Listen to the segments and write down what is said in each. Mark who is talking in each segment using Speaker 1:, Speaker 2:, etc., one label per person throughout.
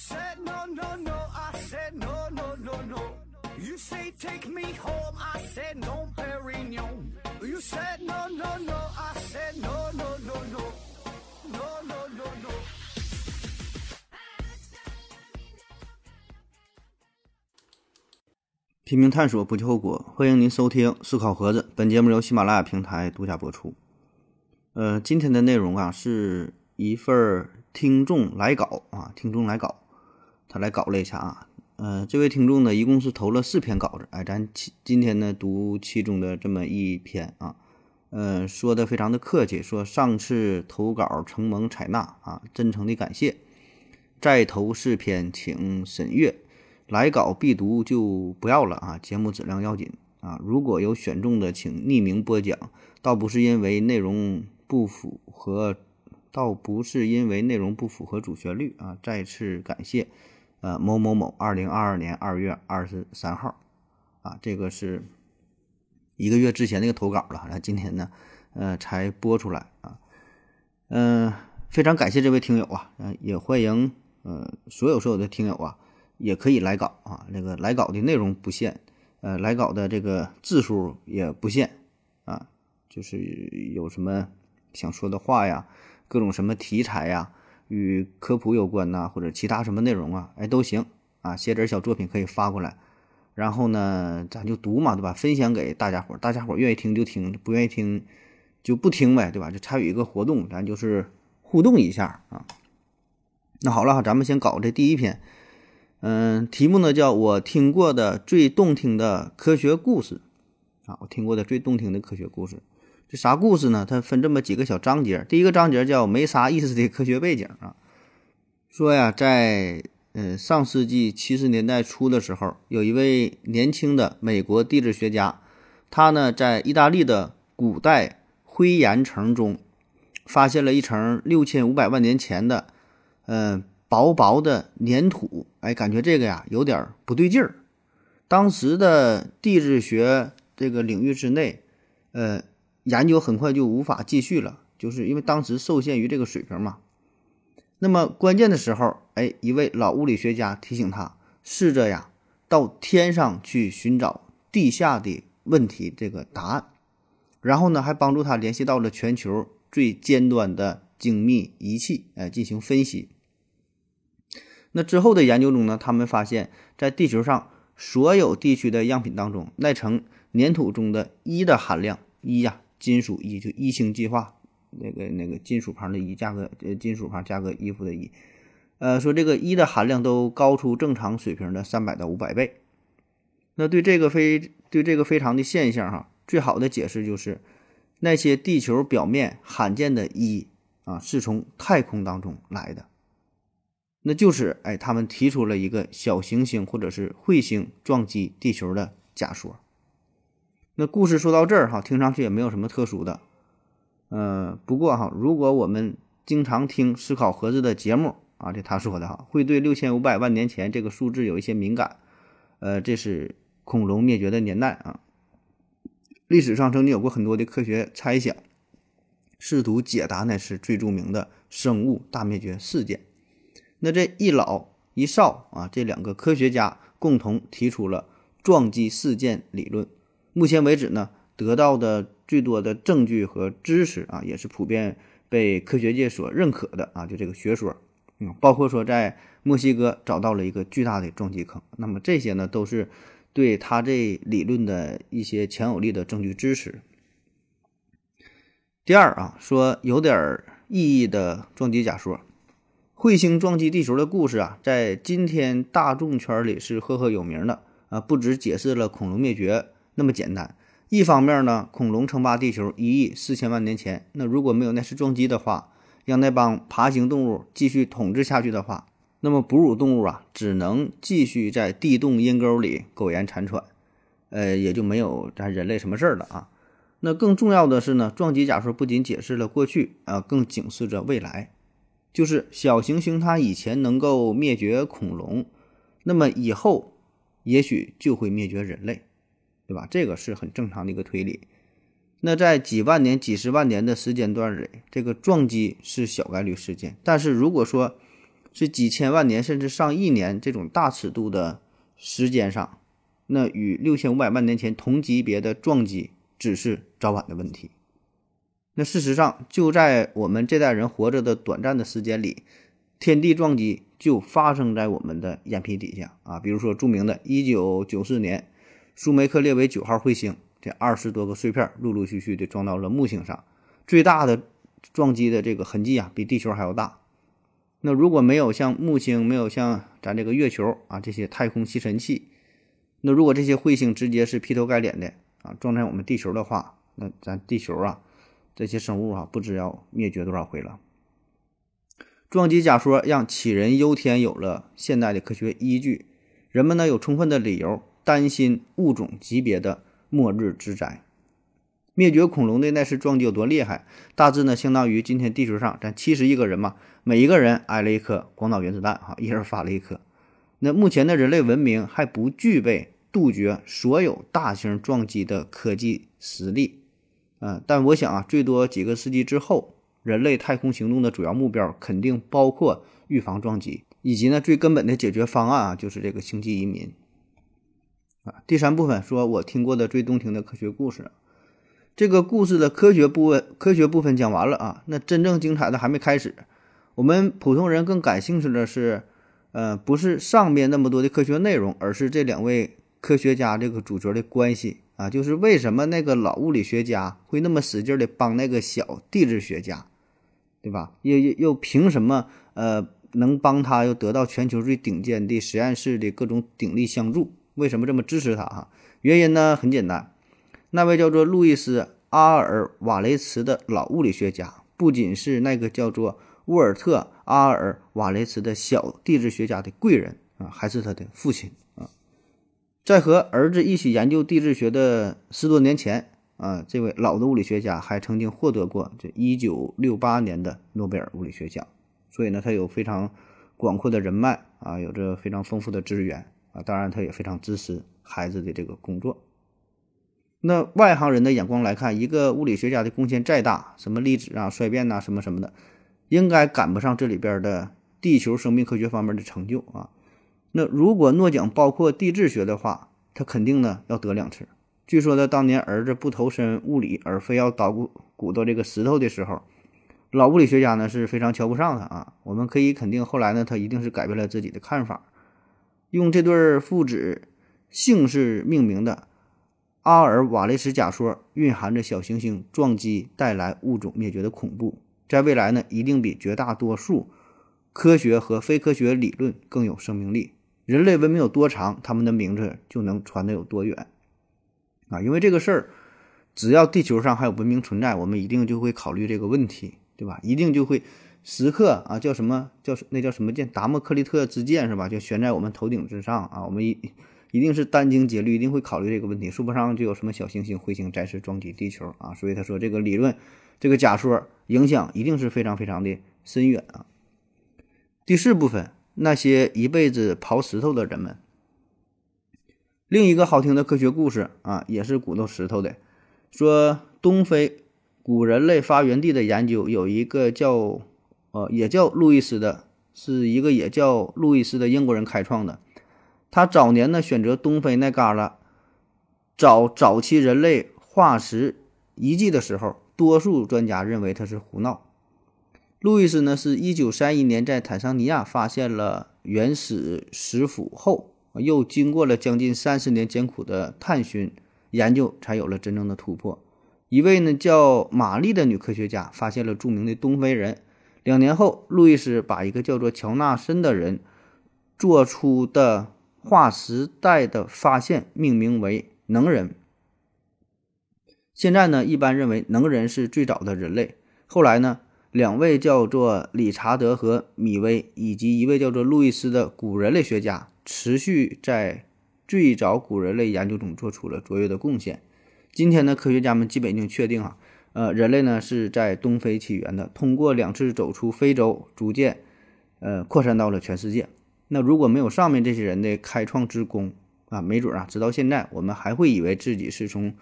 Speaker 1: said no, no, no, I said no, no, no, no. You say take me home, I said no, Perignon. You said no, no, no, I said no, no, no, no. No, no, no, no.
Speaker 2: 拼命探索，不计后果。欢迎您收听《思考盒子》，本节目由喜马拉雅平台独家播出。呃，今天的内容啊，是一份儿听众来稿啊，听众来稿，他来搞了一下啊。呃，这位听众呢，一共是投了四篇稿子，哎，咱其今天呢读其中的这么一篇啊，呃，说的非常的客气，说上次投稿承蒙采纳啊，真诚的感谢，再投四篇请审阅。来稿必读就不要了啊，节目质量要紧啊。如果有选中的，请匿名播讲，倒不是因为内容不符合，倒不是因为内容不符合主旋律啊。再次感谢，呃，某某某，二零二二年二月二十三号，啊，这个是一个月之前那个投稿了，那今天呢，呃，才播出来啊，嗯，非常感谢这位听友啊，也欢迎呃所有所有的听友啊。也可以来稿啊，那个来稿的内容不限，呃，来稿的这个字数也不限啊，就是有什么想说的话呀，各种什么题材呀，与科普有关呐，或者其他什么内容啊，哎都行啊，写点小作品可以发过来，然后呢，咱就读嘛，对吧？分享给大家伙，大家伙愿意听就听，不愿意听就不听呗，对吧？就参与一个活动，咱就是互动一下啊。那好了，咱们先搞这第一篇。嗯，题目呢叫我听过的最动听的科学故事啊，我听过的最动听的科学故事，这啥故事呢？它分这么几个小章节。第一个章节叫没啥意思的科学背景啊，说呀，在嗯上世纪七十年代初的时候，有一位年轻的美国地质学家，他呢在意大利的古代灰岩层中发现了一层六千五百万年前的嗯。薄薄的粘土，哎，感觉这个呀有点不对劲儿。当时的地质学这个领域之内，呃，研究很快就无法继续了，就是因为当时受限于这个水平嘛。那么关键的时候，哎，一位老物理学家提醒他，试着呀到天上去寻找地下的问题这个答案，然后呢还帮助他联系到了全球最尖端的精密仪器，哎，进行分析。那之后的研究中呢，他们发现，在地球上所有地区的样品当中，那层粘土中的一的含量，一呀，金属一，就一星计划，那个那个金属旁的一加个呃金属旁加个衣服的衣，呃，说这个一的含量都高出正常水平的三百到五百倍。那对这个非对这个非常的现象哈，最好的解释就是那些地球表面罕见的一啊，是从太空当中来的。那就是哎，他们提出了一个小行星或者是彗星撞击地球的假说。那故事说到这儿哈，听上去也没有什么特殊的。呃，不过哈，如果我们经常听思考盒子的节目啊，这他说的哈，会对六千五百万年前这个数字有一些敏感。呃，这是恐龙灭绝的年代啊。历史上曾经有过很多的科学猜想，试图解答那是最著名的生物大灭绝事件。那这一老一少啊，这两个科学家共同提出了撞击事件理论。目前为止呢，得到的最多的证据和知识啊，也是普遍被科学界所认可的啊，就这个学说，嗯，包括说在墨西哥找到了一个巨大的撞击坑。那么这些呢，都是对他这理论的一些强有力的证据支持。第二啊，说有点意义的撞击假说。彗星撞击地球的故事啊，在今天大众圈里是赫赫有名的啊！不止解释了恐龙灭绝那么简单，一方面呢，恐龙称霸地球一亿四千万年前，那如果没有那次撞击的话，让那帮爬行动物继续统治下去的话，那么哺乳动物啊，只能继续在地洞阴沟里苟延残喘，呃，也就没有咱人类什么事儿了啊！那更重要的是呢，撞击假说不仅解释了过去啊，更警示着未来。就是小行星它以前能够灭绝恐龙，那么以后也许就会灭绝人类，对吧？这个是很正常的一个推理。那在几万年、几十万年的时间段里，这个撞击是小概率事件。但是如果说是几千万年甚至上亿年这种大尺度的时间上，那与六千五百万年前同级别的撞击只是早晚的问题。那事实上，就在我们这代人活着的短暂的时间里，天地撞击就发生在我们的眼皮底下啊！比如说，著名的1994年，舒梅克列维九号彗星，这二十多个碎片陆陆续续的撞到了木星上，最大的撞击的这个痕迹啊，比地球还要大。那如果没有像木星，没有像咱这个月球啊这些太空吸尘器，那如果这些彗星直接是劈头盖脸的啊撞在我们地球的话，那咱地球啊。这些生物啊，不知要灭绝多少回了。撞击假说让杞人忧天有了现代的科学依据，人们呢有充分的理由担心物种级别的末日之灾。灭绝恐龙的那次撞击有多厉害？大致呢相当于今天地球上咱七十亿个人嘛，每一个人挨了一颗广岛原子弹，哈，一人发了一颗。那目前的人类文明还不具备杜绝所有大型撞击的科技实力。嗯，但我想啊，最多几个世纪之后，人类太空行动的主要目标肯定包括预防撞击，以及呢最根本的解决方案啊，就是这个星际移民。第三部分说我听过的最动听的科学故事，这个故事的科学部分科学部分讲完了啊，那真正精彩的还没开始。我们普通人更感兴趣的是，呃，不是上面那么多的科学内容，而是这两位科学家这个主角的关系。啊，就是为什么那个老物理学家会那么使劲的帮那个小地质学家，对吧？又又又凭什么呃能帮他又得到全球最顶尖的实验室的各种鼎力相助？为什么这么支持他？哈，原因呢很简单，那位叫做路易斯·阿尔瓦雷茨的老物理学家，不仅是那个叫做沃尔特·阿尔瓦雷茨的小地质学家的贵人啊，还是他的父亲啊。在和儿子一起研究地质学的十多年前，啊，这位老的物理学家还曾经获得过这1968年的诺贝尔物理学奖，所以呢，他有非常广阔的人脉啊，有着非常丰富的资源当然他也非常支持孩子的这个工作。那外行人的眼光来看，一个物理学家的贡献再大，什么粒子啊、衰变呐，什么什么的，应该赶不上这里边的地球生命科学方面的成就啊。那如果诺奖包括地质学的话，他肯定呢要得两次。据说他当年儿子不投身物理，而非要捣鼓鼓捣这个石头的时候，老物理学家呢是非常瞧不上他啊。我们可以肯定，后来呢他一定是改变了自己的看法，用这对父子姓氏命名的阿尔瓦雷斯假说，蕴含着小行星撞击带来物种灭绝的恐怖，在未来呢一定比绝大多数科学和非科学理论更有生命力。人类文明有多长，他们的名字就能传得有多远啊！因为这个事儿，只要地球上还有文明存在，我们一定就会考虑这个问题，对吧？一定就会时刻啊，叫什么叫那叫什么剑？达摩克利特之剑是吧？就悬在我们头顶之上啊！我们一一定是殚精竭虑，一定会考虑这个问题。说不上就有什么小行星、彗星再次撞击地球啊！所以他说这个理论，这个假说影响一定是非常非常的深远啊！第四部分。那些一辈子刨石头的人们。另一个好听的科学故事啊，也是骨头石头的，说东非古人类发源地的研究，有一个叫呃也叫路易斯的，是一个也叫路易斯的英国人开创的。他早年呢选择东非那旮旯找早期人类化石遗迹的时候，多数专家认为他是胡闹。路易斯呢，是一九三一年在坦桑尼亚发现了原始石斧后，又经过了将近三十年艰苦的探寻研究，才有了真正的突破。一位呢叫玛丽的女科学家发现了著名的东非人。两年后，路易斯把一个叫做乔纳森的人做出的划时代的发现命名为“能人”。现在呢，一般认为能人是最早的人类。后来呢？两位叫做理查德和米威，以及一位叫做路易斯的古人类学家，持续在最早古人类研究中做出了卓越的贡献。今天呢，科学家们基本已经确定啊，呃，人类呢是在东非起源的，通过两次走出非洲，逐渐呃扩散到了全世界。那如果没有上面这些人的开创之功啊，没准啊，直到现在我们还会以为自己是从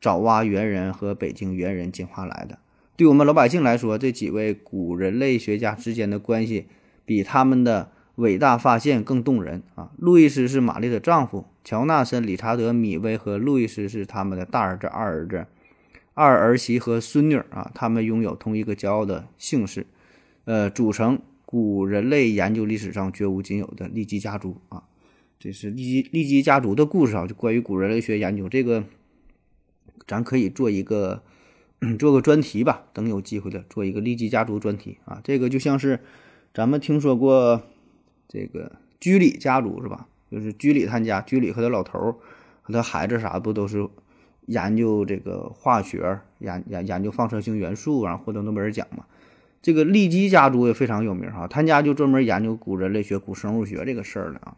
Speaker 2: 爪哇猿人和北京猿人进化来的。对我们老百姓来说，这几位古人类学家之间的关系比他们的伟大发现更动人啊！路易斯是玛丽的丈夫，乔纳森、理查德、米威和路易斯是他们的大儿子、二儿子、二儿媳和孙女啊，他们拥有同一个骄傲的姓氏，呃，组成古人类研究历史上绝无仅有的利基家族啊！这是利基利基家族的故事啊，就关于古人类学研究这个，咱可以做一个做个专题吧，等有机会了做一个利基家族专题啊！这个就像是咱们听说过。这个居里家族是吧？就是居里他家，居里和他老头儿和他孩子啥不都是研究这个化学、研研研究放射性元素，然后获得诺贝尔奖嘛？这个利基家族也非常有名哈，他家就专门研究古人类学、古生物学这个事儿的啊。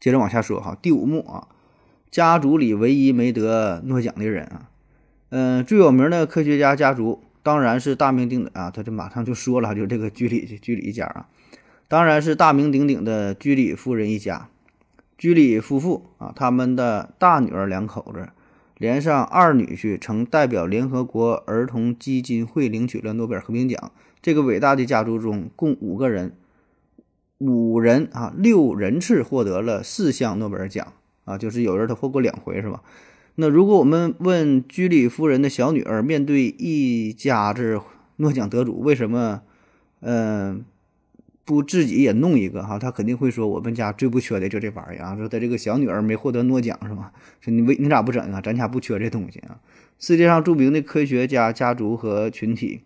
Speaker 2: 接着往下说哈，第五幕啊，家族里唯一没得诺奖的人啊，嗯，最有名的科学家家族当然是大名鼎鼎啊，他就马上就说了，就这个居里居里一家啊。当然是大名鼎鼎的居里夫人一家，居里夫妇啊，他们的大女儿两口子，连上二女婿，曾代表联合国儿童基金会领取了诺贝尔和平奖。这个伟大的家族中，共五个人，五人啊，六人次获得了四项诺贝尔奖啊，就是有人他获过两回，是吧？那如果我们问居里夫人的小女儿，面对一家子诺奖得主，为什么，嗯？不自己也弄一个哈，他肯定会说我们家最不缺的就这玩意儿啊。说他这个小女儿没获得诺奖是吧？说你为你咋不整啊？咱家不缺这东西啊。世界上著名的科学家家族和群体，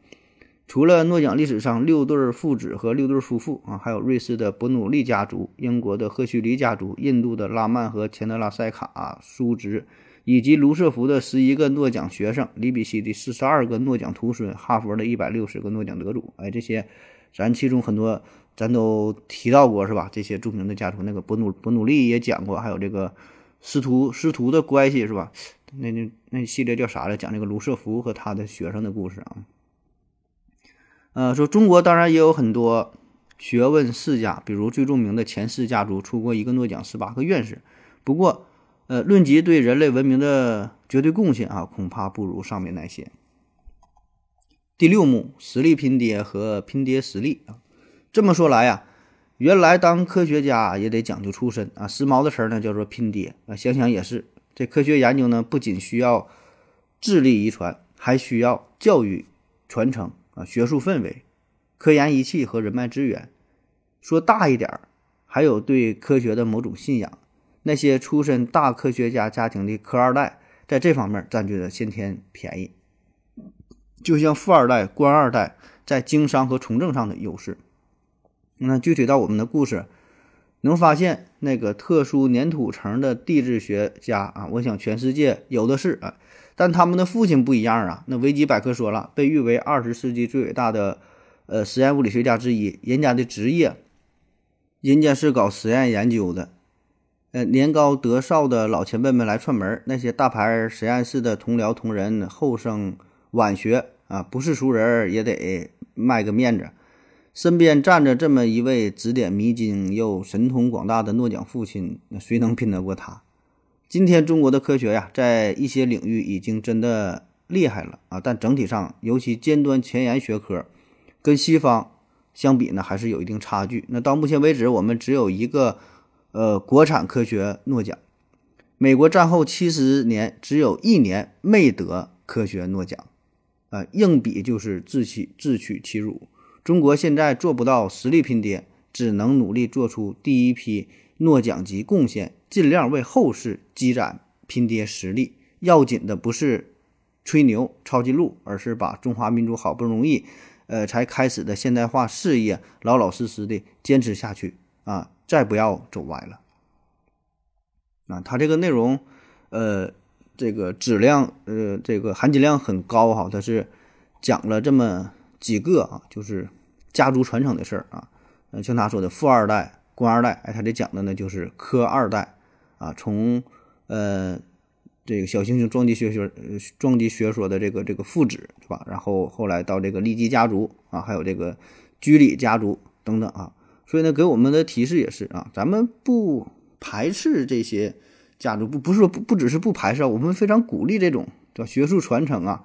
Speaker 2: 除了诺奖历史上六对父子和六对夫妇啊，还有瑞士的伯努利家族、英国的赫胥黎家族、印度的拉曼和钱德拉塞卡叔侄，以及卢瑟福的十一个诺奖学生、里比希的四十二个诺奖徒孙、哈佛的一百六十个诺奖得主。哎，这些咱其中很多。咱都提到过是吧？这些著名的家族，那个伯努伯努利也讲过，还有这个师徒师徒的关系是吧？那那那系列叫啥来？讲这个卢瑟福和他的学生的故事啊。呃，说中国当然也有很多学问世家，比如最著名的钱氏家族出过一个诺奖，十八个院士。不过，呃，论及对人类文明的绝对贡献啊，恐怕不如上面那些。第六幕：实力拼爹和拼爹实力啊。这么说来呀，原来当科学家也得讲究出身啊。时髦的词儿呢叫做拼爹啊。想想也是，这科学研究呢不仅需要智力遗传，还需要教育传承啊，学术氛围、科研仪器和人脉资源。说大一点儿，还有对科学的某种信仰。那些出身大科学家家庭的科二代，在这方面占据了先天便宜，就像富二代、官二代在经商和从政上的优势。那具体到我们的故事，能发现那个特殊粘土层的地质学家啊，我想全世界有的是啊，但他们的父亲不一样啊。那维基百科说了，被誉为二十世纪最伟大的呃实验物理学家之一，人家的职业，人家是搞实验研究的。呃，年高德少的老前辈们来串门，那些大牌实验室的同僚同仁后生晚学啊，不是熟人也得卖个面子。身边站着这么一位指点迷津又神通广大的诺奖父亲，那谁能拼得过他？今天中国的科学呀，在一些领域已经真的厉害了啊，但整体上，尤其尖端前沿学科，跟西方相比呢，还是有一定差距。那到目前为止，我们只有一个呃国产科学诺奖，美国战后七十年只有一年没得科学诺奖，啊，硬比就是自取自取其辱。中国现在做不到实力拼爹，只能努力做出第一批诺奖级贡献，尽量为后世积攒拼爹实力。要紧的不是吹牛抄近路，而是把中华民族好不容易，呃，才开始的现代化事业老老实实的坚持下去啊！再不要走歪了。啊，他这个内容，呃，这个质量，呃，这个含金量很高哈。他是讲了这么。几个啊，就是家族传承的事儿啊，嗯，像他说的富二代、官二代，哎，他这讲的呢就是科二代啊，从呃这个小行星撞击学学撞击学说的这个这个父子是吧？然后后来到这个利基家族啊，还有这个居里家族等等啊，所以呢，给我们的提示也是啊，咱们不排斥这些家族，不不是说不不只是不排斥，我们非常鼓励这种叫学术传承啊。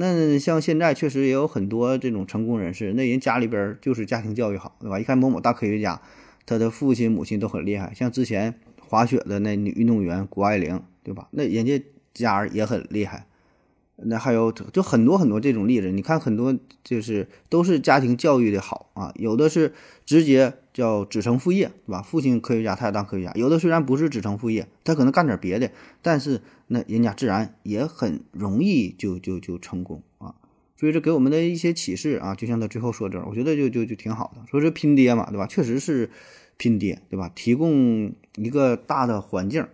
Speaker 2: 那像现在确实也有很多这种成功人士，那人家里边就是家庭教育好，对吧？一看某某大科学家，他的父亲母亲都很厉害，像之前滑雪的那女运动员谷爱凌，对吧？那人家家也很厉害。那还有就很多很多这种例子，你看很多就是都是家庭教育的好啊，有的是直接叫子承父业，对吧？父亲科学家，他也当科学家；有的虽然不是子承父业，他可能干点别的，但是那人家自然也很容易就就就成功啊。所以这给我们的一些启示啊，就像他最后说这，我觉得就就就挺好的。说是拼爹嘛，对吧？确实是拼爹，对吧？提供一个大的环境，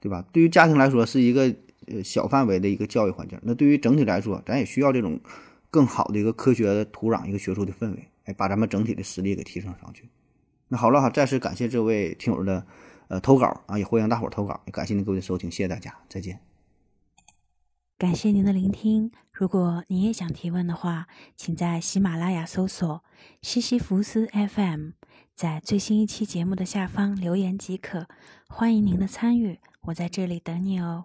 Speaker 2: 对吧？对于家庭来说是一个。呃，小范围的一个教育环境，那对于整体来说，咱也需要这种更好的一个科学的土壤，一个学术的氛围，哎，把咱们整体的实力给提升上去。那好了哈，再次感谢这位听友的呃投稿啊，也欢迎大伙投稿，也感谢您各位的收听，谢谢大家，再见。
Speaker 3: 感谢您的聆听，如果您也想提问的话，请在喜马拉雅搜索西西弗斯 FM，在最新一期节目的下方留言即可，欢迎您的参与，我在这里等你哦。